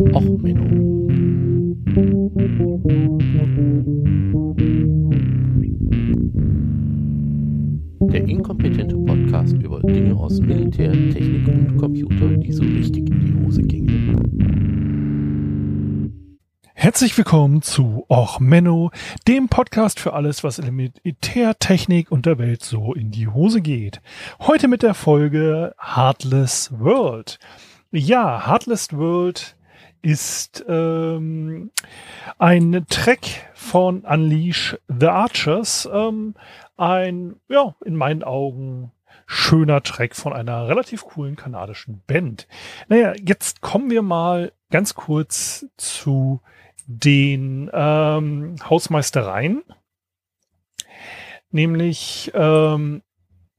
Och, Menno. Der inkompetente Podcast über Dinge aus Militär, Technik und Computer, die so richtig in die Hose gingen. Herzlich willkommen zu Och Menno, dem Podcast für alles, was in der Militärtechnik und der Welt so in die Hose geht. Heute mit der Folge Heartless World. Ja, Heartless World ist ähm, ein Track von Unleash the Archers. Ähm, ein, ja, in meinen Augen schöner Track von einer relativ coolen kanadischen Band. Naja, jetzt kommen wir mal ganz kurz zu den ähm, Hausmeistereien. Nämlich ähm,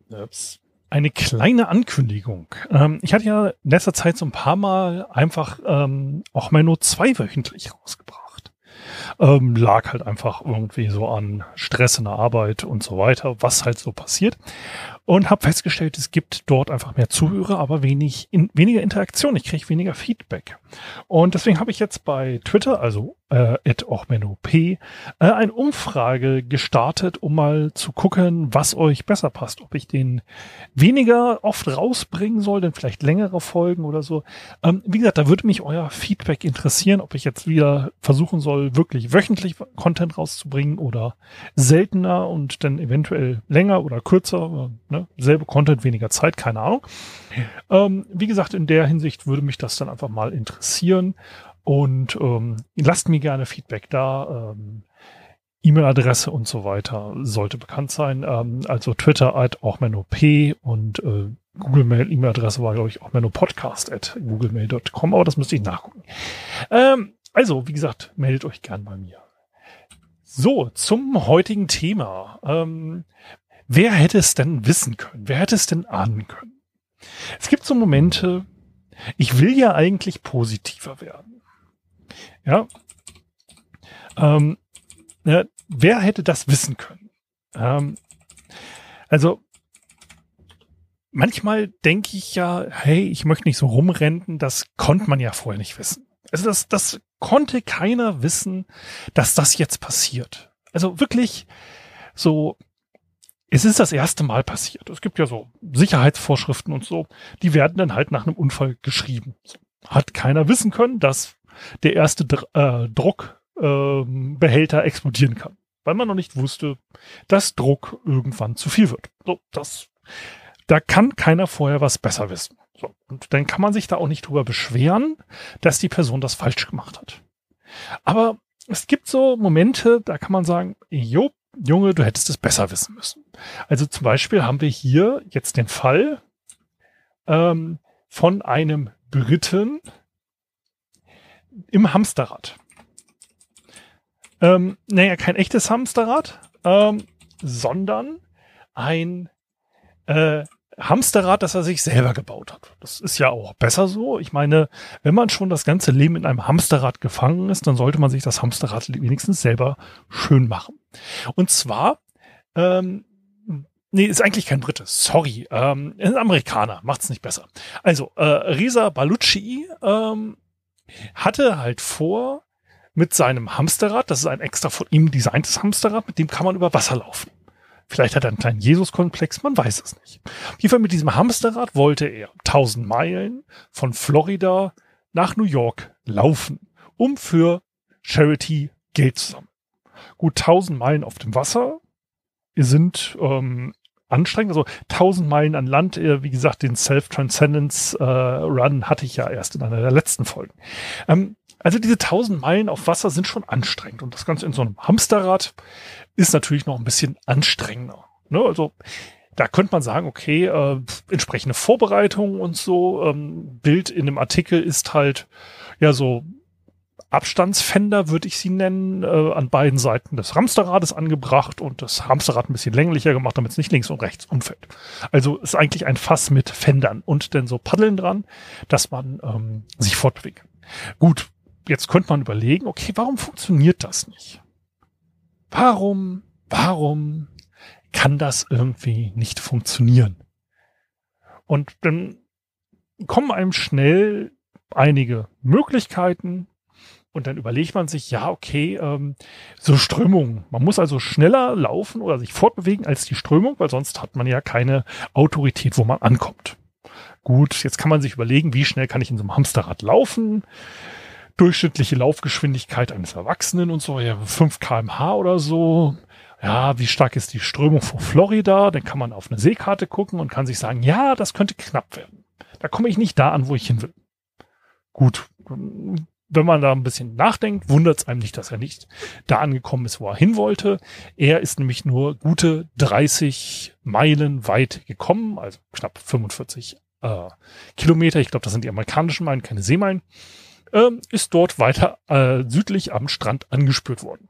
ups, eine kleine Ankündigung. Ähm, ich hatte ja in letzter Zeit so ein paar Mal einfach ähm, auch mal nur zweiwöchentlich rausgebracht. Ähm, lag halt einfach irgendwie so an Stress in der Arbeit und so weiter, was halt so passiert. Und habe festgestellt, es gibt dort einfach mehr Zuhörer, aber wenig in, weniger Interaktion. Ich kriege weniger Feedback. Und deswegen habe ich jetzt bei Twitter, also äh, äh, eine Umfrage gestartet, um mal zu gucken, was euch besser passt. Ob ich den weniger oft rausbringen soll, denn vielleicht längere Folgen oder so. Ähm, wie gesagt, da würde mich euer Feedback interessieren, ob ich jetzt wieder versuchen soll, wirklich wöchentlich Content rauszubringen oder seltener und dann eventuell länger oder kürzer. Ne? Selbe Content, weniger Zeit, keine Ahnung. Ähm, wie gesagt, in der Hinsicht würde mich das dann einfach mal interessieren. Und ähm, lasst mir gerne Feedback da. Ähm, E-Mail-Adresse und so weiter sollte bekannt sein. Ähm, also Twitter at auch P und äh, Google Mail E-Mail-Adresse war, glaube ich, auch Podcast at googlemail.com, aber das müsste ich nachgucken. Ähm, also, wie gesagt, meldet euch gern bei mir. So, zum heutigen Thema. Ähm, wer hätte es denn wissen können? Wer hätte es denn ahnen können? Es gibt so Momente, ich will ja eigentlich positiver werden. Ja. Ähm, ja, wer hätte das wissen können? Ähm, also manchmal denke ich ja, hey, ich möchte nicht so rumrennen, das konnte man ja vorher nicht wissen. Also das, das konnte keiner wissen, dass das jetzt passiert. Also wirklich so, es ist das erste Mal passiert. Es gibt ja so Sicherheitsvorschriften und so, die werden dann halt nach einem Unfall geschrieben. Hat keiner wissen können, dass der erste Dr äh, Druckbehälter äh, explodieren kann. Weil man noch nicht wusste, dass Druck irgendwann zu viel wird. So, das, da kann keiner vorher was besser wissen. So, und dann kann man sich da auch nicht drüber beschweren, dass die Person das falsch gemacht hat. Aber es gibt so Momente, da kann man sagen, jo, Junge, du hättest es besser wissen müssen. Also zum Beispiel haben wir hier jetzt den Fall ähm, von einem Briten, im Hamsterrad. Ähm, naja, kein echtes Hamsterrad, ähm, sondern ein äh, Hamsterrad, das er sich selber gebaut hat. Das ist ja auch besser so. Ich meine, wenn man schon das ganze Leben in einem Hamsterrad gefangen ist, dann sollte man sich das Hamsterrad wenigstens selber schön machen. Und zwar, ähm, nee, ist eigentlich kein Brite, sorry, ähm, ein Amerikaner, macht's nicht besser. Also, äh, Risa Balucci ähm, hatte halt vor, mit seinem Hamsterrad, das ist ein extra von ihm designtes Hamsterrad, mit dem kann man über Wasser laufen. Vielleicht hat er einen kleinen Jesus-Komplex, man weiß es nicht. Auf jeden Fall mit diesem Hamsterrad wollte er 1000 Meilen von Florida nach New York laufen, um für Charity Geld zu sammeln. Gut 1000 Meilen auf dem Wasser sind ähm, anstrengend. Also 1000 Meilen an Land, äh, wie gesagt, den Self-Transcendence äh, Run hatte ich ja erst in einer der letzten Folgen. Ähm, also diese 1000 Meilen auf Wasser sind schon anstrengend und das Ganze in so einem Hamsterrad ist natürlich noch ein bisschen anstrengender. Ne? Also da könnte man sagen, okay, äh, entsprechende Vorbereitung und so. Ähm, Bild in dem Artikel ist halt ja so Abstandsfender, würde ich sie nennen, äh, an beiden Seiten des Hamsterrades angebracht und das Hamsterrad ein bisschen länglicher gemacht, damit es nicht links und rechts umfällt. Also ist eigentlich ein Fass mit Fendern und dann so Paddeln dran, dass man ähm, sich fortbewegt. Gut, jetzt könnte man überlegen, okay, warum funktioniert das nicht? Warum, warum kann das irgendwie nicht funktionieren? Und dann kommen einem schnell einige Möglichkeiten. Und dann überlegt man sich, ja, okay, ähm, so Strömung. Man muss also schneller laufen oder sich fortbewegen als die Strömung, weil sonst hat man ja keine Autorität, wo man ankommt. Gut, jetzt kann man sich überlegen, wie schnell kann ich in so einem Hamsterrad laufen? Durchschnittliche Laufgeschwindigkeit eines Erwachsenen und so, ja, 5 kmh oder so. Ja, wie stark ist die Strömung vor Florida? Dann kann man auf eine Seekarte gucken und kann sich sagen, ja, das könnte knapp werden. Da komme ich nicht da an, wo ich hin will. Gut, wenn man da ein bisschen nachdenkt, wundert es einem nicht, dass er nicht da angekommen ist, wo er hin wollte. Er ist nämlich nur gute 30 Meilen weit gekommen, also knapp 45 äh, Kilometer. Ich glaube, das sind die amerikanischen Meilen, keine Seemeilen. Ähm, ist dort weiter äh, südlich am Strand angespürt worden.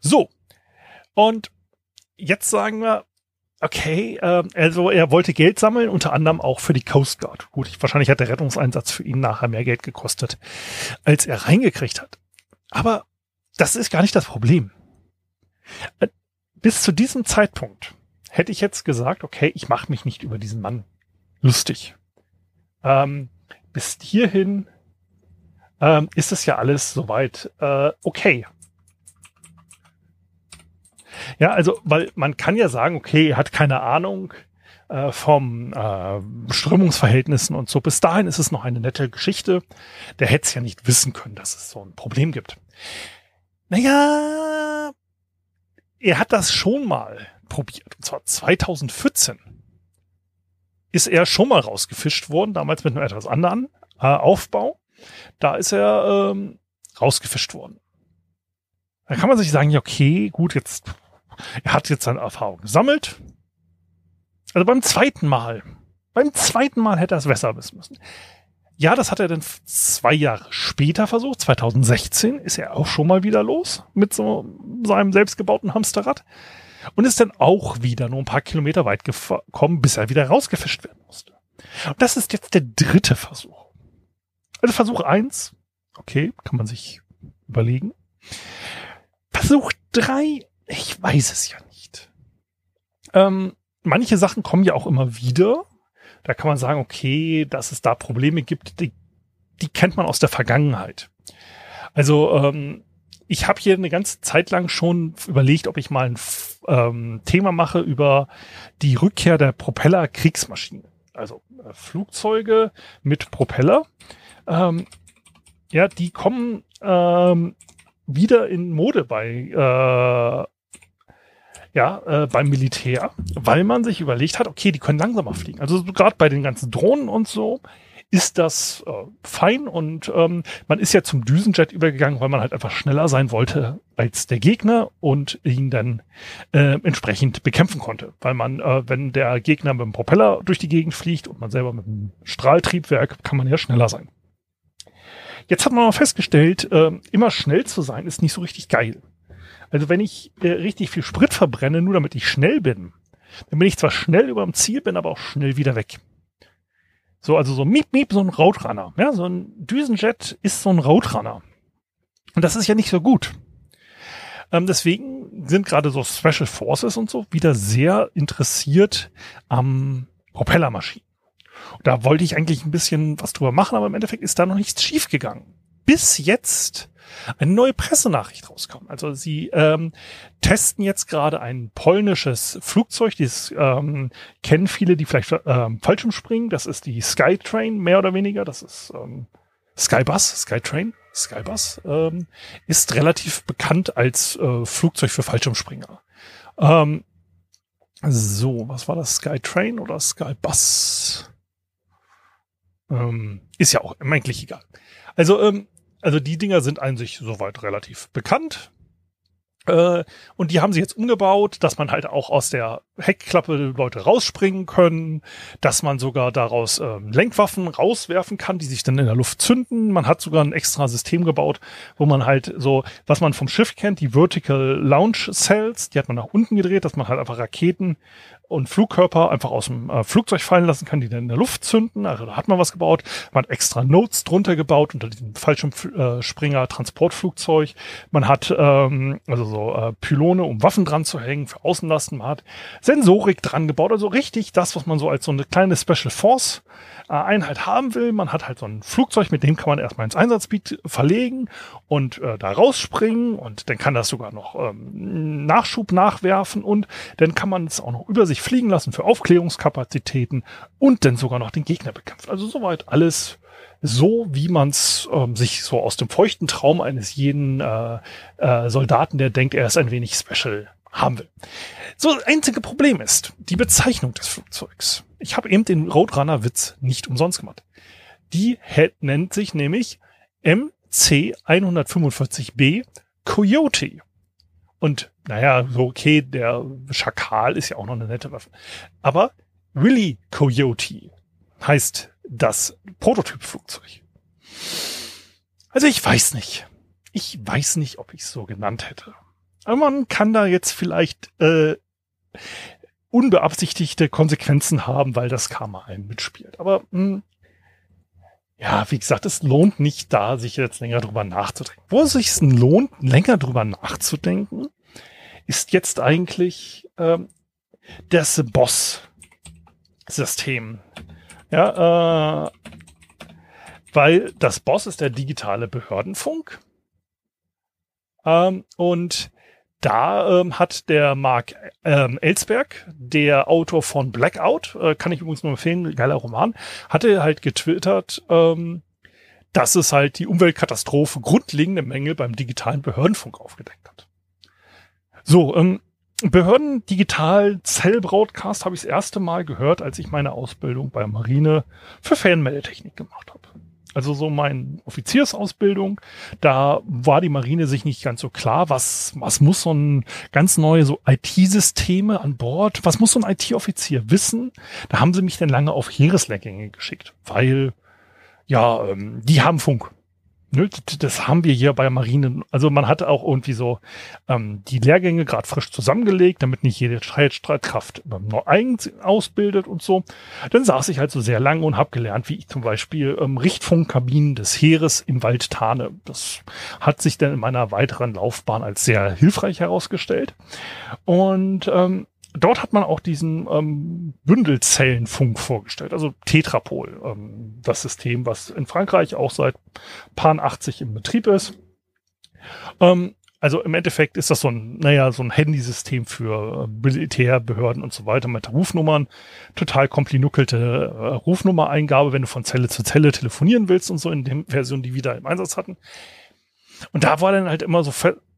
So, und jetzt sagen wir, Okay, äh, also er wollte Geld sammeln, unter anderem auch für die Coast Guard. Gut, ich, wahrscheinlich hat der Rettungseinsatz für ihn nachher mehr Geld gekostet, als er reingekriegt hat. Aber das ist gar nicht das Problem. Äh, bis zu diesem Zeitpunkt hätte ich jetzt gesagt, okay, ich mache mich nicht über diesen Mann lustig. Ähm, bis hierhin ähm, ist es ja alles soweit äh, okay. Ja, also, weil man kann ja sagen, okay, er hat keine Ahnung äh, vom äh, Strömungsverhältnissen und so. Bis dahin ist es noch eine nette Geschichte. Der hätte es ja nicht wissen können, dass es so ein Problem gibt. Naja, er hat das schon mal probiert. Und zwar 2014 ist er schon mal rausgefischt worden, damals mit einem etwas anderen äh, Aufbau. Da ist er ähm, rausgefischt worden. Da kann man sich sagen, ja, okay, gut, jetzt er hat jetzt seine Erfahrung gesammelt. Also beim zweiten Mal, beim zweiten Mal hätte er das Wasser wissen müssen. Ja, das hat er dann zwei Jahre später versucht. 2016 ist er auch schon mal wieder los mit so seinem selbstgebauten Hamsterrad und ist dann auch wieder nur ein paar Kilometer weit gekommen, bis er wieder rausgefischt werden musste. Und das ist jetzt der dritte Versuch. Also Versuch eins, okay, kann man sich überlegen. Versuch drei ich weiß es ja nicht. Ähm, manche Sachen kommen ja auch immer wieder. Da kann man sagen, okay, dass es da Probleme gibt, die, die kennt man aus der Vergangenheit. Also ähm, ich habe hier eine ganze Zeit lang schon überlegt, ob ich mal ein ähm, Thema mache über die Rückkehr der Propeller-Kriegsmaschinen. Also äh, Flugzeuge mit Propeller. Ähm, ja, die kommen ähm, wieder in Mode bei äh, ja, äh, beim Militär, weil man sich überlegt hat, okay, die können langsamer fliegen. Also gerade bei den ganzen Drohnen und so ist das äh, fein und ähm, man ist ja zum Düsenjet übergegangen, weil man halt einfach schneller sein wollte als der Gegner und ihn dann äh, entsprechend bekämpfen konnte. Weil man, äh, wenn der Gegner mit dem Propeller durch die Gegend fliegt und man selber mit dem Strahltriebwerk, kann man ja schneller sein. Jetzt hat man mal festgestellt, äh, immer schnell zu sein ist nicht so richtig geil. Also wenn ich äh, richtig viel Sprit verbrenne, nur damit ich schnell bin, dann bin ich zwar schnell über dem Ziel, bin aber auch schnell wieder weg. So, also so Miep Miep, so ein Rautrunner. Ja, so ein Düsenjet ist so ein Rautrunner. Und das ist ja nicht so gut. Ähm, deswegen sind gerade so Special Forces und so wieder sehr interessiert am Propellermaschinen. Und da wollte ich eigentlich ein bisschen was drüber machen, aber im Endeffekt ist da noch nichts schiefgegangen. Bis jetzt eine neue Pressenachricht rauskam. Also sie ähm, testen jetzt gerade ein polnisches Flugzeug, dieses ähm, kennen viele, die vielleicht ähm, Fallschirm springen. Das ist die Skytrain, mehr oder weniger. Das ist ähm, Skybus, Skytrain, Skybus, ähm, ist relativ bekannt als äh, Flugzeug für Fallschirmspringer. Ähm, so, was war das? Skytrain oder Skybus? Ähm, ist ja auch eigentlich egal. Also ähm, also die Dinger sind an sich soweit relativ bekannt. Äh, und die haben sie jetzt umgebaut, dass man halt auch aus der Heckklappe Leute rausspringen können, dass man sogar daraus ähm, Lenkwaffen rauswerfen kann, die sich dann in der Luft zünden. Man hat sogar ein extra System gebaut, wo man halt so, was man vom Schiff kennt, die Vertical Launch Cells, die hat man nach unten gedreht, dass man halt einfach Raketen und Flugkörper einfach aus dem äh, Flugzeug fallen lassen kann, die dann in der Luft zünden. Also da hat man was gebaut. Man hat extra Notes drunter gebaut unter diesem Fallschirmspringer äh, Transportflugzeug. Man hat ähm, also so äh, Pylone, um Waffen dran zu hängen für Außenlasten. Man hat Sensorik dran gebaut. Also richtig das, was man so als so eine kleine Special Force äh, Einheit haben will. Man hat halt so ein Flugzeug, mit dem kann man erstmal ins Einsatzgebiet verlegen und äh, da rausspringen und dann kann das sogar noch ähm, Nachschub nachwerfen und dann kann man es auch noch über sich fliegen lassen für Aufklärungskapazitäten und dann sogar noch den Gegner bekämpfen. Also soweit alles so, wie man es ähm, sich so aus dem feuchten Traum eines jeden äh, äh, Soldaten, der denkt, er ist ein wenig special, haben will. So, das einzige Problem ist die Bezeichnung des Flugzeugs. Ich habe eben den Roadrunner-Witz nicht umsonst gemacht. Die nennt sich nämlich MC145B Coyote. Und naja, so okay, der Schakal ist ja auch noch eine nette Waffe. Aber Willy Coyote heißt das Prototypflugzeug. Also ich weiß nicht. Ich weiß nicht, ob ich es so genannt hätte. Aber man kann da jetzt vielleicht äh, unbeabsichtigte Konsequenzen haben, weil das Karma einen mitspielt. Aber mh, hm, ja, wie gesagt, es lohnt nicht da, sich jetzt länger drüber nachzudenken. Wo es sich lohnt, länger drüber nachzudenken, ist jetzt eigentlich ähm, das Boss-System. Ja, äh, weil das Boss ist der digitale Behördenfunk. Ähm, und da ähm, hat der Mark ähm, Ellsberg, der Autor von Blackout, äh, kann ich übrigens nur empfehlen, geiler Roman, hatte halt getwittert, ähm, dass es halt die Umweltkatastrophe grundlegende Mängel beim digitalen Behördenfunk aufgedeckt hat. So, ähm, Behörden digital Zell-Broadcast habe ich das erste Mal gehört, als ich meine Ausbildung bei Marine für Fernmeldetechnik gemacht habe also so meine Offiziersausbildung, da war die Marine sich nicht ganz so klar, was, was muss so ein ganz neue so IT-Systeme an Bord, was muss so ein IT-Offizier wissen? Da haben sie mich dann lange auf Heereslehrgänge geschickt, weil ja, ähm, die haben Funk. Das haben wir hier bei Marine. Also man hat auch irgendwie so ähm, die Lehrgänge gerade frisch zusammengelegt, damit nicht jede Streitkraft nur eigens ausbildet und so. Dann saß ich halt so sehr lange und habe gelernt, wie ich zum Beispiel ähm, Richtfunkkabinen des Heeres im Wald tarne. Das hat sich dann in meiner weiteren Laufbahn als sehr hilfreich herausgestellt. Und ähm, dort hat man auch diesen ähm, Bündelzellenfunk vorgestellt, also Tetrapol, ähm, das System, was in Frankreich auch seit paar 80 im Betrieb ist. Ähm, also im Endeffekt ist das so ein, naja, so ein Handysystem für äh, Militärbehörden und so weiter mit Rufnummern. Total komplinuckelte äh, Rufnummereingabe, wenn du von Zelle zu Zelle telefonieren willst und so in der Version, die wir da im Einsatz hatten. Und da war dann halt immer so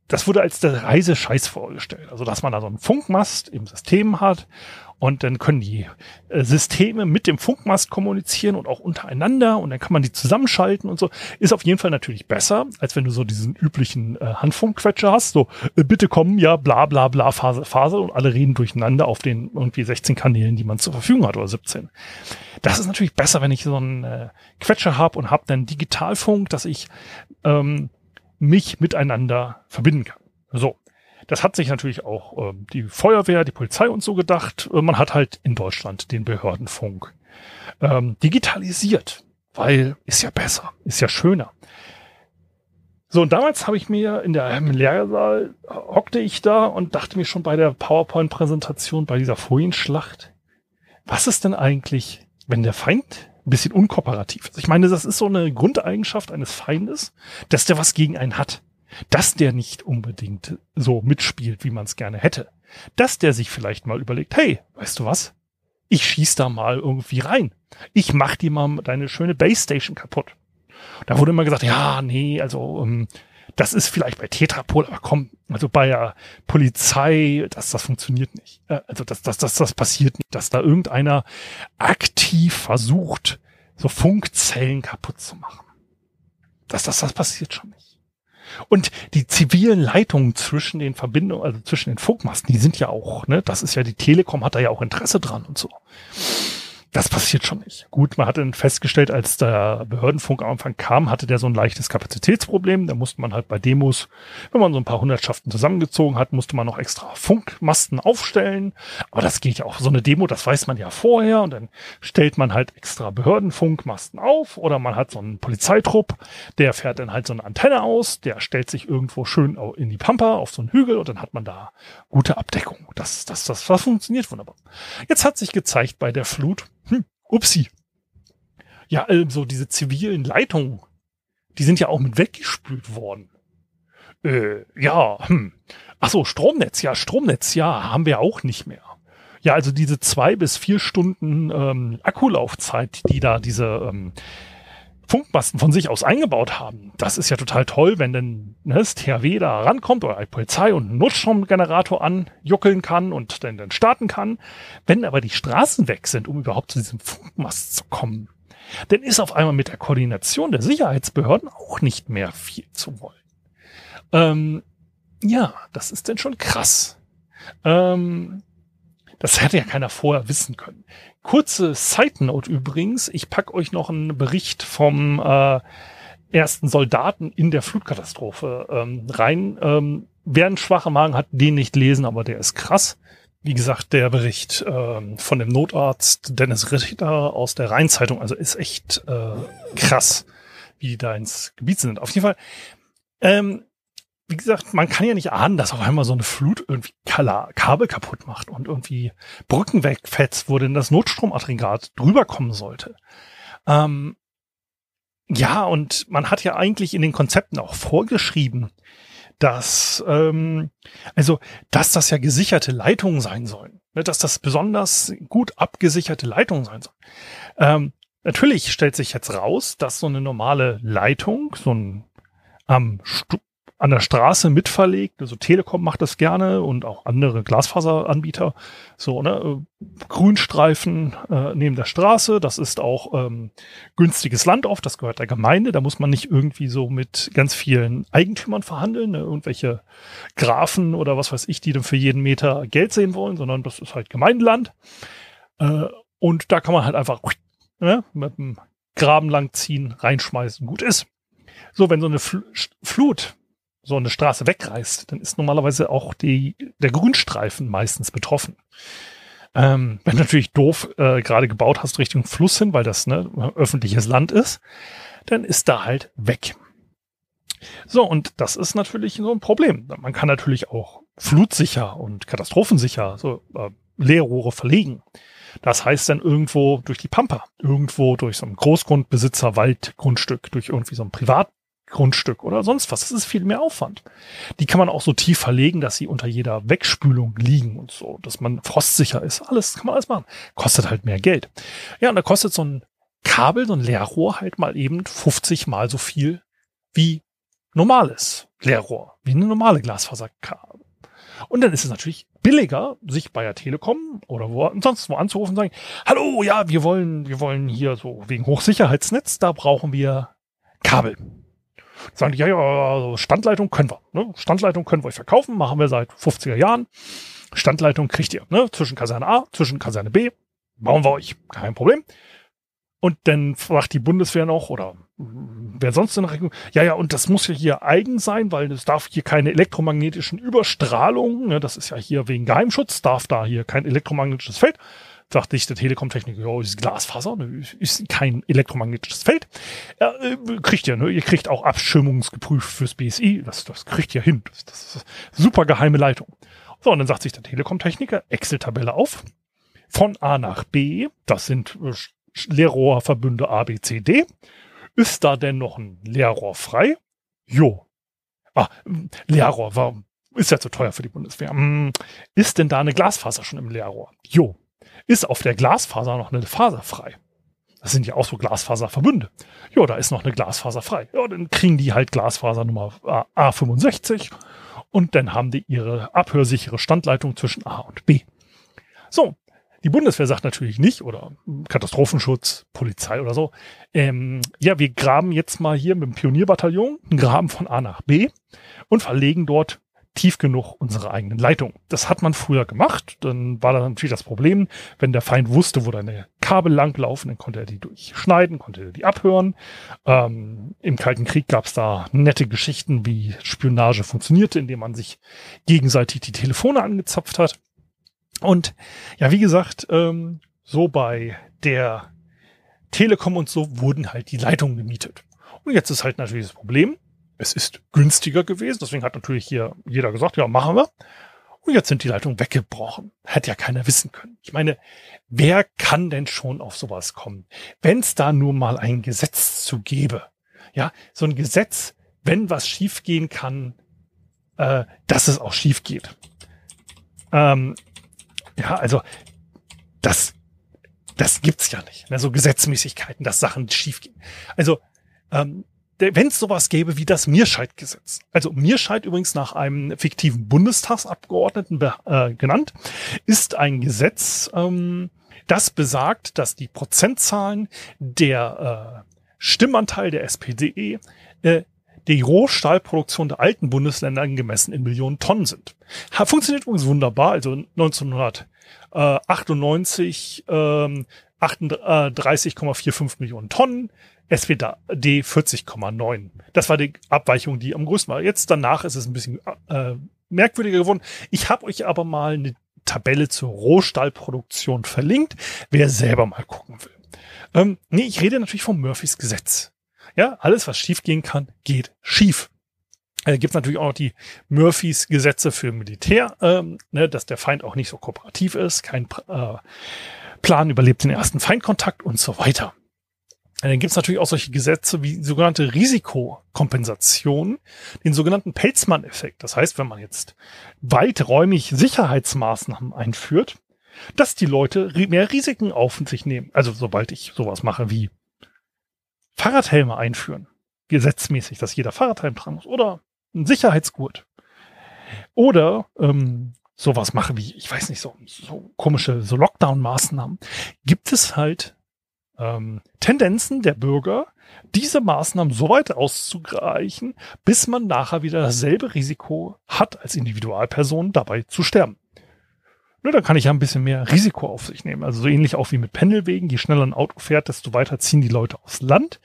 das wurde als der Reisescheiß vorgestellt. Also, dass man da so einen Funkmast im System hat und dann können die äh, Systeme mit dem Funkmast kommunizieren und auch untereinander und dann kann man die zusammenschalten und so. Ist auf jeden Fall natürlich besser, als wenn du so diesen üblichen äh, Handfunkquetscher hast. So, äh, bitte kommen, ja, bla bla bla, Phase, Phase und alle reden durcheinander auf den irgendwie 16 Kanälen, die man zur Verfügung hat oder 17. Das ist natürlich besser, wenn ich so einen äh, Quetscher habe und habe dann Digitalfunk, dass ich ähm, mich miteinander verbinden kann. So. Das hat sich natürlich auch äh, die Feuerwehr, die Polizei und so gedacht. Äh, man hat halt in Deutschland den Behördenfunk ähm, digitalisiert, weil ist ja besser, ist ja schöner. So, und damals habe ich mir in der im Lehrsaal äh, hockte ich da und dachte mir schon bei der PowerPoint-Präsentation, bei dieser Folienschlacht, was ist denn eigentlich, wenn der Feind ein bisschen unkooperativ ist. Ich meine, das ist so eine Grundeigenschaft eines Feindes, dass der was gegen einen hat. Dass der nicht unbedingt so mitspielt, wie man es gerne hätte. Dass der sich vielleicht mal überlegt, hey, weißt du was? Ich schieß da mal irgendwie rein. Ich mach dir mal deine schöne Base Station kaputt. Da wurde immer gesagt, ja, nee, also ähm, das ist vielleicht bei Tetrapol, aber komm, also bei der Polizei, das, das funktioniert nicht. Äh, also das, das, das, das passiert nicht, dass da irgendeiner aktiv versucht, so Funkzellen kaputt zu machen. Das, das, das passiert schon nicht. Und die zivilen Leitungen zwischen den Verbindungen, also zwischen den Funkmasten, die sind ja auch, ne, das ist ja die Telekom hat da ja auch Interesse dran und so das passiert schon nicht. Gut, man hat dann festgestellt, als der Behördenfunk am Anfang kam, hatte der so ein leichtes Kapazitätsproblem. Da musste man halt bei Demos, wenn man so ein paar Hundertschaften zusammengezogen hat, musste man noch extra Funkmasten aufstellen. Aber das geht ja auch. So eine Demo, das weiß man ja vorher. Und dann stellt man halt extra Behördenfunkmasten auf. Oder man hat so einen Polizeitrupp, der fährt dann halt so eine Antenne aus. Der stellt sich irgendwo schön in die Pampa auf so einen Hügel. Und dann hat man da gute Abdeckung. Das, das, das, das funktioniert wunderbar. Jetzt hat sich gezeigt bei der Flut, hm, upsi. Ja, also diese zivilen Leitungen, die sind ja auch mit weggespült worden. Äh, ja, hm. Ach so, Stromnetz, ja, Stromnetz, ja, haben wir auch nicht mehr. Ja, also diese zwei bis vier Stunden ähm, Akkulaufzeit, die da diese ähm, Funkmasten von sich aus eingebaut haben. Das ist ja total toll, wenn dann ne, das THW da rankommt oder die Polizei und einen Notstromgenerator anjuckeln kann und dann, dann starten kann. Wenn aber die Straßen weg sind, um überhaupt zu diesem Funkmast zu kommen, dann ist auf einmal mit der Koordination der Sicherheitsbehörden auch nicht mehr viel zu wollen. Ähm, ja, das ist denn schon krass. Ähm, das hätte ja keiner vorher wissen können. Kurze Side Note übrigens. Ich pack euch noch einen Bericht vom äh, ersten Soldaten in der Flutkatastrophe ähm, rein. Ähm, wer einen schwachen Magen hat, den nicht lesen, aber der ist krass. Wie gesagt, der Bericht ähm, von dem Notarzt Dennis Ritter aus der Rheinzeitung, also ist echt äh, krass, wie die da ins Gebiet sind. Auf jeden Fall, ähm, wie gesagt, man kann ja nicht ahnen, dass auf einmal so eine Flut irgendwie Kabel kaputt macht und irgendwie Brücken wegfetzt, wo denn das Notstromaggregat drüber kommen sollte. Ähm, ja, und man hat ja eigentlich in den Konzepten auch vorgeschrieben, dass ähm, also dass das ja gesicherte Leitungen sein sollen, ne, dass das besonders gut abgesicherte Leitungen sein sollen. Ähm, natürlich stellt sich jetzt raus, dass so eine normale Leitung, so ein am Stu an der Straße mitverlegt. Also Telekom macht das gerne und auch andere Glasfaseranbieter. So, ne, Grünstreifen äh, neben der Straße, das ist auch ähm, günstiges Land oft, das gehört der Gemeinde. Da muss man nicht irgendwie so mit ganz vielen Eigentümern verhandeln, ne, irgendwelche Grafen oder was weiß ich, die dann für jeden Meter Geld sehen wollen, sondern das ist halt Gemeindeland. Äh, und da kann man halt einfach ne, mit dem Graben langziehen, reinschmeißen, gut ist. So, wenn so eine Fl Flut so eine Straße wegreißt, dann ist normalerweise auch die, der Grünstreifen meistens betroffen. Ähm, wenn natürlich doof äh, gerade gebaut hast Richtung Fluss hin, weil das ne, öffentliches Land ist, dann ist da halt weg. So, und das ist natürlich so ein Problem. Man kann natürlich auch flutsicher und katastrophensicher so äh, Leerrohre verlegen. Das heißt dann irgendwo durch die Pampa, irgendwo durch so ein Großgrundbesitzer Waldgrundstück, durch irgendwie so ein Privat Grundstück oder sonst was. Das ist viel mehr Aufwand. Die kann man auch so tief verlegen, dass sie unter jeder Wegspülung liegen und so, dass man frostsicher ist. Alles kann man alles machen. Kostet halt mehr Geld. Ja, und da kostet so ein Kabel, so ein Leerrohr halt mal eben 50 mal so viel wie normales Leerrohr, wie eine normale Glasfaserkabel. Und dann ist es natürlich billiger, sich bei der Telekom oder wo sonst wo anzurufen und sagen, hallo, ja, wir wollen, wir wollen hier so wegen Hochsicherheitsnetz, da brauchen wir Kabel. Sagen die, ja, ja, also Standleitung können wir. Ne? Standleitung können wir euch verkaufen, machen wir seit 50er Jahren. Standleitung kriegt ihr, ne? Zwischen Kaserne A, zwischen Kaserne B, bauen wir euch. Kein Problem. Und dann fragt die Bundeswehr noch oder wer sonst in der Regierung, ja, ja, und das muss ja hier eigen sein, weil es darf hier keine elektromagnetischen Überstrahlungen, ne, das ist ja hier wegen Geheimschutz, darf da hier kein elektromagnetisches Feld sagte ich der Telekom-Techniker, ja, ist Glasfaser, ne, ist kein elektromagnetisches Feld. Ja, äh, kriegt ihr, ne? Ihr kriegt auch Abschirmungsgeprüft fürs BSI, das, das kriegt ihr hin. Das, das ist super geheime Leitung. So, und dann sagt sich der Telekom-Techniker, Excel-Tabelle auf, von A nach B, das sind äh, Leerrohrverbünde A, B, C, D. Ist da denn noch ein Leerrohr frei? Jo. Ah, Leerrohr war, ist ja zu teuer für die Bundeswehr. Hm, ist denn da eine Glasfaser schon im Leerrohr? Jo ist auf der Glasfaser noch eine Faser frei. Das sind ja auch so Glasfaserverbünde. Ja, da ist noch eine Glasfaser frei. Ja, dann kriegen die halt Glasfaser Nummer A65 und dann haben die ihre abhörsichere Standleitung zwischen A und B. So, die Bundeswehr sagt natürlich nicht, oder Katastrophenschutz, Polizei oder so, ähm, ja, wir graben jetzt mal hier mit dem Pionierbataillon einen Graben von A nach B und verlegen dort tief genug unsere eigenen Leitungen. Das hat man früher gemacht. Dann war da natürlich das Problem, wenn der Feind wusste, wo deine Kabel langlaufen, dann konnte er die durchschneiden, konnte er die abhören. Ähm, Im Kalten Krieg gab es da nette Geschichten, wie Spionage funktionierte, indem man sich gegenseitig die Telefone angezapft hat. Und ja, wie gesagt, ähm, so bei der Telekom und so wurden halt die Leitungen gemietet. Und jetzt ist halt natürlich das Problem, es ist günstiger gewesen, deswegen hat natürlich hier jeder gesagt, ja, machen wir. Und jetzt sind die Leitungen weggebrochen. Hätte ja keiner wissen können. Ich meine, wer kann denn schon auf sowas kommen? Wenn es da nur mal ein Gesetz zu gäbe. Ja, so ein Gesetz, wenn was schiefgehen kann, äh, dass es auch schief geht. Ähm, ja, also das, das gibt's ja nicht. Ne? So Gesetzmäßigkeiten, dass Sachen schiefgehen. Also ähm, wenn es sowas gäbe wie das Mirscheid-Gesetz. Also Mirscheid übrigens nach einem fiktiven Bundestagsabgeordneten äh, genannt, ist ein Gesetz, ähm, das besagt, dass die Prozentzahlen der äh, Stimmanteil der SPD äh, die Rohstahlproduktion der alten Bundesländer gemessen in Millionen Tonnen sind. Funktioniert übrigens wunderbar. Also 1998 ähm, 38,45 Millionen Tonnen, SWD 40,9. Das war die Abweichung, die am größten war. Jetzt danach ist es ein bisschen äh, merkwürdiger geworden. Ich habe euch aber mal eine Tabelle zur Rohstahlproduktion verlinkt, wer selber mal gucken will. Ähm, nee, ich rede natürlich vom Murphys Gesetz. Ja, alles, was schief gehen kann, geht schief. Äh, gibt natürlich auch noch die Murphys Gesetze für Militär, ähm, ne, dass der Feind auch nicht so kooperativ ist, kein äh, Plan überlebt den ersten Feindkontakt und so weiter. Dann gibt es natürlich auch solche Gesetze wie sogenannte Risikokompensation, den sogenannten Pelzmann-Effekt. Das heißt, wenn man jetzt weiträumig Sicherheitsmaßnahmen einführt, dass die Leute mehr Risiken auf sich nehmen. Also sobald ich sowas mache wie Fahrradhelme einführen, gesetzmäßig, dass jeder Fahrradhelm tragen muss, oder ein Sicherheitsgurt. Oder ähm, sowas mache wie, ich weiß nicht, so, so komische so Lockdown-Maßnahmen, gibt es halt ähm, Tendenzen der Bürger, diese Maßnahmen so weit auszugleichen, bis man nachher wieder dasselbe Risiko hat, als Individualperson dabei zu sterben. Nur dann kann ich ja ein bisschen mehr Risiko auf sich nehmen. Also so ähnlich auch wie mit Pendelwegen. Je schneller ein Auto fährt, desto weiter ziehen die Leute aufs Land.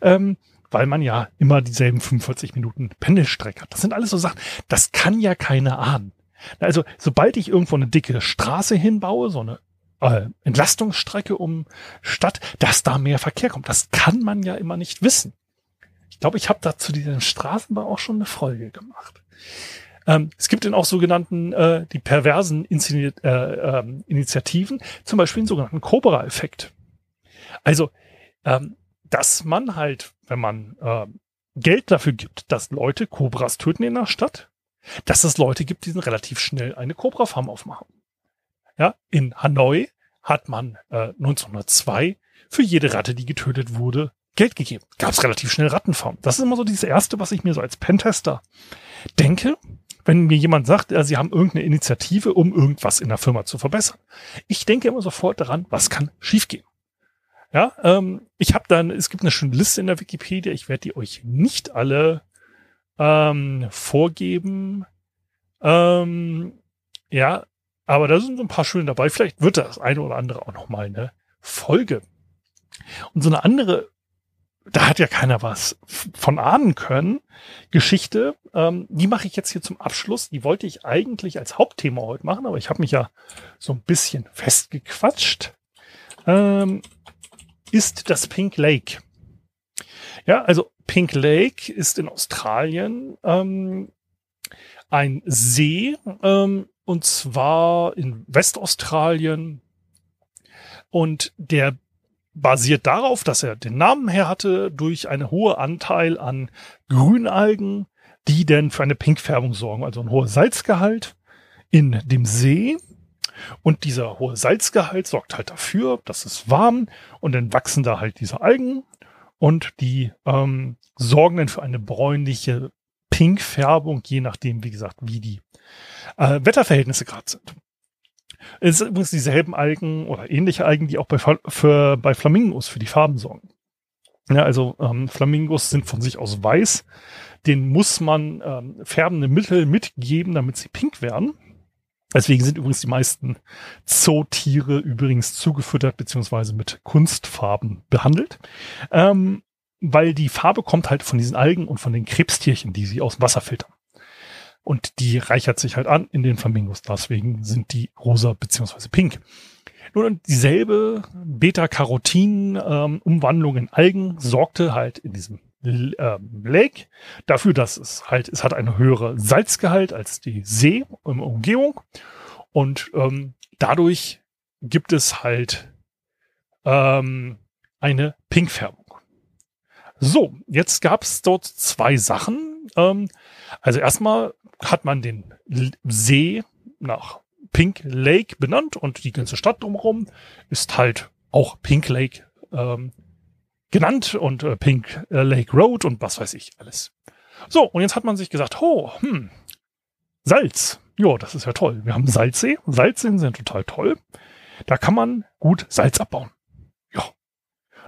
Ähm, weil man ja immer dieselben 45 Minuten Pendelstrecke hat. Das sind alles so Sachen, das kann ja keiner ahnen. Also sobald ich irgendwo eine dicke Straße hinbaue, so eine äh, Entlastungsstrecke um Stadt, dass da mehr Verkehr kommt. Das kann man ja immer nicht wissen. Ich glaube, ich habe da zu diesem Straßenbau auch schon eine Folge gemacht. Ähm, es gibt dann auch sogenannten, äh, die perversen Inzini äh, äh, Initiativen, zum Beispiel den sogenannten Cobra-Effekt. Also, ähm, dass man halt, wenn man äh, Geld dafür gibt, dass Leute Cobras töten in der Stadt, dass es Leute gibt, die relativ schnell eine Cobra-Farm aufmachen. Ja, in Hanoi hat man äh, 1902 für jede Ratte, die getötet wurde, Geld gegeben. Gab es relativ schnell Rattenfarmen. Das ist immer so das Erste, was ich mir so als Pentester denke, wenn mir jemand sagt, äh, sie haben irgendeine Initiative, um irgendwas in der Firma zu verbessern. Ich denke immer sofort daran, was kann schiefgehen. Ja, ähm, ich habe dann, es gibt eine schöne Liste in der Wikipedia, ich werde die euch nicht alle ähm, vorgeben. Ähm, ja, aber da sind so ein paar schöne dabei. Vielleicht wird das eine oder andere auch nochmal eine Folge. Und so eine andere, da hat ja keiner was von ahnen können, Geschichte, ähm, die mache ich jetzt hier zum Abschluss. Die wollte ich eigentlich als Hauptthema heute machen, aber ich habe mich ja so ein bisschen festgequatscht. Ähm, ist das Pink Lake. Ja, also Pink Lake ist in Australien ähm, ein See, ähm, und zwar in Westaustralien. Und der basiert darauf, dass er den Namen her hatte durch einen hohen Anteil an Grünalgen, die denn für eine Pinkfärbung sorgen, also ein hoher Salzgehalt in dem See. Und dieser hohe Salzgehalt sorgt halt dafür, dass es warm und dann wachsen da halt diese Algen und die ähm, sorgen dann für eine bräunliche Pinkfärbung, je nachdem, wie gesagt, wie die äh, Wetterverhältnisse gerade sind. Es sind übrigens dieselben Algen oder ähnliche Algen, die auch bei, für, bei Flamingos für die Farben sorgen. Ja, also ähm, Flamingos sind von sich aus weiß. Den muss man ähm, färbende Mittel mitgeben, damit sie pink werden. Deswegen sind übrigens die meisten Zootiere übrigens zugefüttert beziehungsweise mit Kunstfarben behandelt. Ähm, weil die Farbe kommt halt von diesen Algen und von den Krebstierchen, die sie aus dem Wasser filtern. Und die reichert sich halt an in den Flamingos. Deswegen sind die rosa beziehungsweise pink. Nun, dieselbe Beta-Carotin-Umwandlung ähm, in Algen sorgte halt in diesem äh, Lake dafür, dass es halt, es hat eine höhere Salzgehalt als die See in Umgebung und ähm, dadurch gibt es halt ähm, eine Pinkfärbung. So, jetzt gab es dort zwei Sachen. Ähm, also erstmal hat man den See nach Pink Lake benannt und die ganze Stadt drumherum ist halt auch Pink Lake ähm, genannt und äh, Pink äh, Lake Road und was weiß ich alles. So, und jetzt hat man sich gesagt, oh, hm, Salz. Ja, das ist ja toll. Wir haben Salzsee. Salzseen sind total toll. Da kann man gut Salz abbauen. Ja.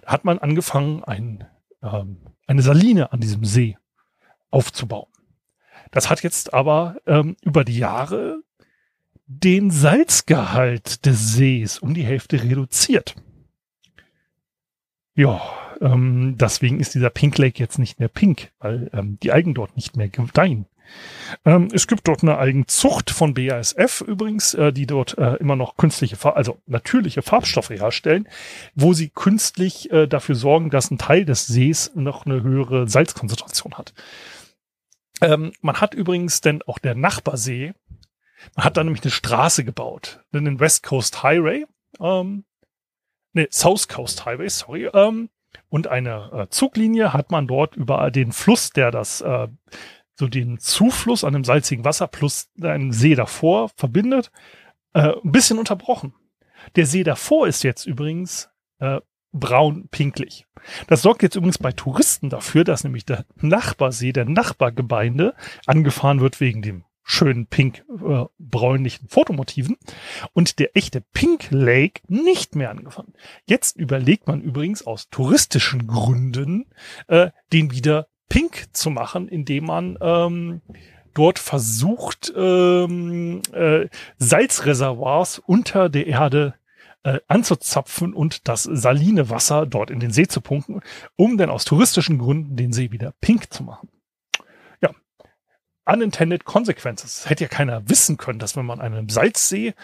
Da hat man angefangen, ein, ähm, eine Saline an diesem See aufzubauen. Das hat jetzt aber ähm, über die Jahre den Salzgehalt des Sees um die Hälfte reduziert. Ja, ähm, deswegen ist dieser Pink Lake jetzt nicht mehr pink, weil ähm, die Algen dort nicht mehr gedeihen. Ähm, es gibt dort eine Algenzucht von BASF übrigens, äh, die dort äh, immer noch künstliche, Farb also natürliche Farbstoffe herstellen, wo sie künstlich äh, dafür sorgen, dass ein Teil des Sees noch eine höhere Salzkonzentration hat. Ähm, man hat übrigens denn auch der Nachbarsee, man hat da nämlich eine Straße gebaut, den West Coast Highway, ähm, ne, South Coast Highway, sorry, ähm, und eine äh, Zuglinie hat man dort über den Fluss, der das, äh, so den Zufluss an dem salzigen Wasser plus einen See davor verbindet, äh, ein bisschen unterbrochen. Der See davor ist jetzt übrigens äh, braun-pinklich. Das sorgt jetzt übrigens bei Touristen dafür, dass nämlich der Nachbarsee, der Nachbargemeinde angefahren wird wegen dem schönen pink-bräunlichen äh, Fotomotiven und der echte Pink Lake nicht mehr angefangen. Jetzt überlegt man übrigens aus touristischen Gründen, äh, den wieder pink zu machen, indem man ähm, dort versucht, ähm, äh, Salzreservoirs unter der Erde äh, anzuzapfen und das saline Wasser dort in den See zu pumpen, um dann aus touristischen Gründen den See wieder pink zu machen unintended consequences. Das hätte ja keiner wissen können, dass wenn man einen Salzsee,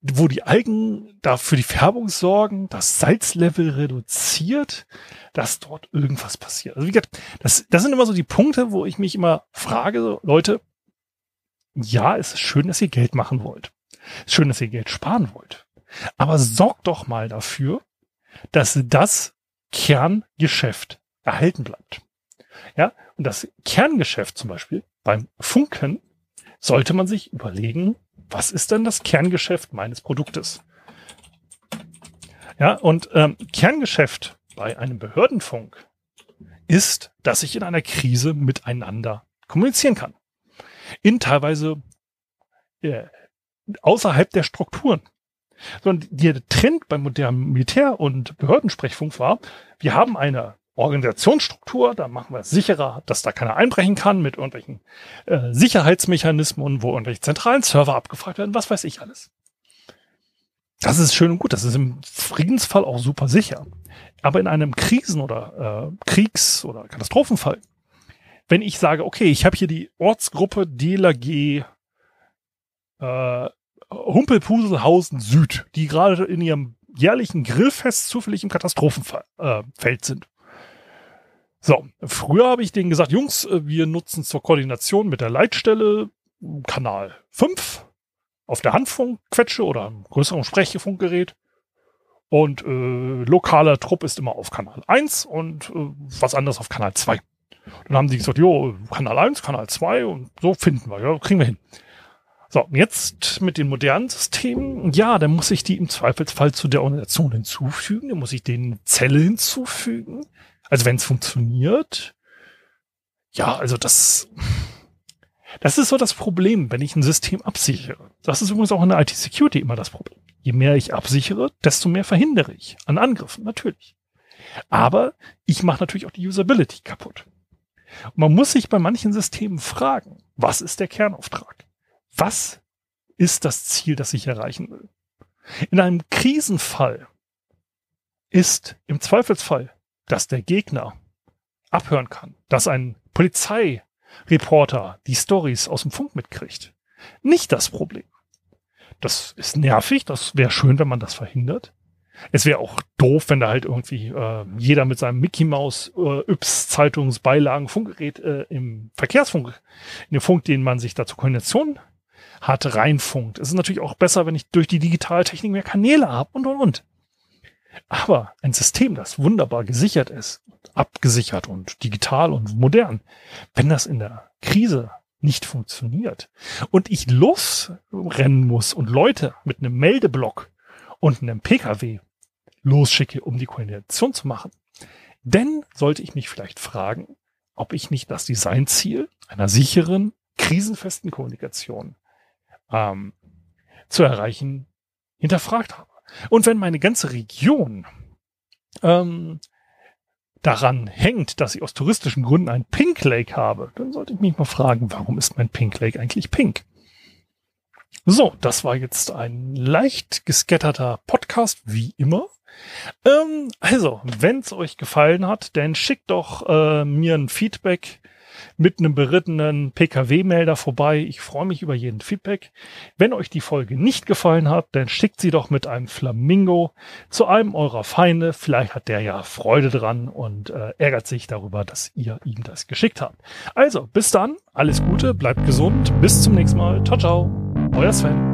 wo die Algen da für die Färbung sorgen, das Salzlevel reduziert, dass dort irgendwas passiert. Also wie gesagt, das, das sind immer so die Punkte, wo ich mich immer frage, Leute, ja, es ist schön, dass ihr Geld machen wollt. Es ist schön, dass ihr Geld sparen wollt. Aber sorgt doch mal dafür, dass das Kerngeschäft erhalten bleibt. Ja, und das Kerngeschäft zum Beispiel beim Funken sollte man sich überlegen, was ist denn das Kerngeschäft meines Produktes? Ja, und ähm, Kerngeschäft bei einem Behördenfunk ist, dass ich in einer Krise miteinander kommunizieren kann. In teilweise äh, außerhalb der Strukturen. Sondern der Trend beim modernen Militär- und Behördensprechfunk war, wir haben eine Organisationsstruktur, da machen wir es sicherer, dass da keiner einbrechen kann mit irgendwelchen äh, Sicherheitsmechanismen, wo irgendwelche zentralen Server abgefragt werden, was weiß ich alles. Das ist schön und gut, das ist im Friedensfall auch super sicher. Aber in einem Krisen- oder äh, Kriegs- oder Katastrophenfall, wenn ich sage, okay, ich habe hier die Ortsgruppe DLAG äh, Humpelpuselhausen Süd, die gerade in ihrem jährlichen Grillfest zufällig im Katastrophenfeld äh, sind. So, früher habe ich denen gesagt, Jungs, äh, wir nutzen zur Koordination mit der Leitstelle Kanal 5 auf der Handfunkquetsche oder einem größeren Sprechfunkgerät. Und äh, lokaler Trupp ist immer auf Kanal 1 und äh, was anderes auf Kanal 2. Dann haben die gesagt, jo, Kanal 1, Kanal 2 und so finden wir, ja, kriegen wir hin. So, jetzt mit den modernen Systemen, ja, dann muss ich die im Zweifelsfall zu der Organisation hinzufügen, dann muss ich denen Zelle hinzufügen. Also wenn es funktioniert, ja, also das, das ist so das Problem, wenn ich ein System absichere. Das ist übrigens auch in der IT-Security immer das Problem. Je mehr ich absichere, desto mehr verhindere ich an Angriffen, natürlich. Aber ich mache natürlich auch die Usability kaputt. Und man muss sich bei manchen Systemen fragen, was ist der Kernauftrag? Was ist das Ziel, das ich erreichen will. In einem Krisenfall ist im Zweifelsfall, dass der Gegner abhören kann, dass ein Polizeireporter die Stories aus dem Funk mitkriegt. Nicht das Problem. Das ist nervig, das wäre schön, wenn man das verhindert. Es wäre auch doof, wenn da halt irgendwie äh, jeder mit seinem Mickey Maus äh, Yps Zeitungsbeilagen Funkgerät äh, im Verkehrsfunk, in dem Funk, den man sich dazu Koordination hat, reinfunkt. Es ist natürlich auch besser, wenn ich durch die Digitaltechnik mehr Kanäle habe und und und. Aber ein System, das wunderbar gesichert ist, abgesichert und digital und modern, wenn das in der Krise nicht funktioniert und ich losrennen muss und Leute mit einem Meldeblock und einem PKW losschicke, um die Koordination zu machen, dann sollte ich mich vielleicht fragen, ob ich nicht das Designziel einer sicheren, krisenfesten Kommunikation ähm, zu erreichen hinterfragt habe. Und wenn meine ganze Region ähm, daran hängt, dass ich aus touristischen Gründen ein Pink Lake habe, dann sollte ich mich mal fragen, warum ist mein Pink Lake eigentlich pink? So, das war jetzt ein leicht gesketterter Podcast, wie immer. Ähm, also, wenn es euch gefallen hat, dann schickt doch äh, mir ein Feedback mit einem berittenen PKW-Melder vorbei. Ich freue mich über jeden Feedback. Wenn euch die Folge nicht gefallen hat, dann schickt sie doch mit einem Flamingo zu einem eurer Feinde. Vielleicht hat der ja Freude dran und äh, ärgert sich darüber, dass ihr ihm das geschickt habt. Also, bis dann, alles Gute, bleibt gesund, bis zum nächsten Mal. Ciao, ciao, euer Sven.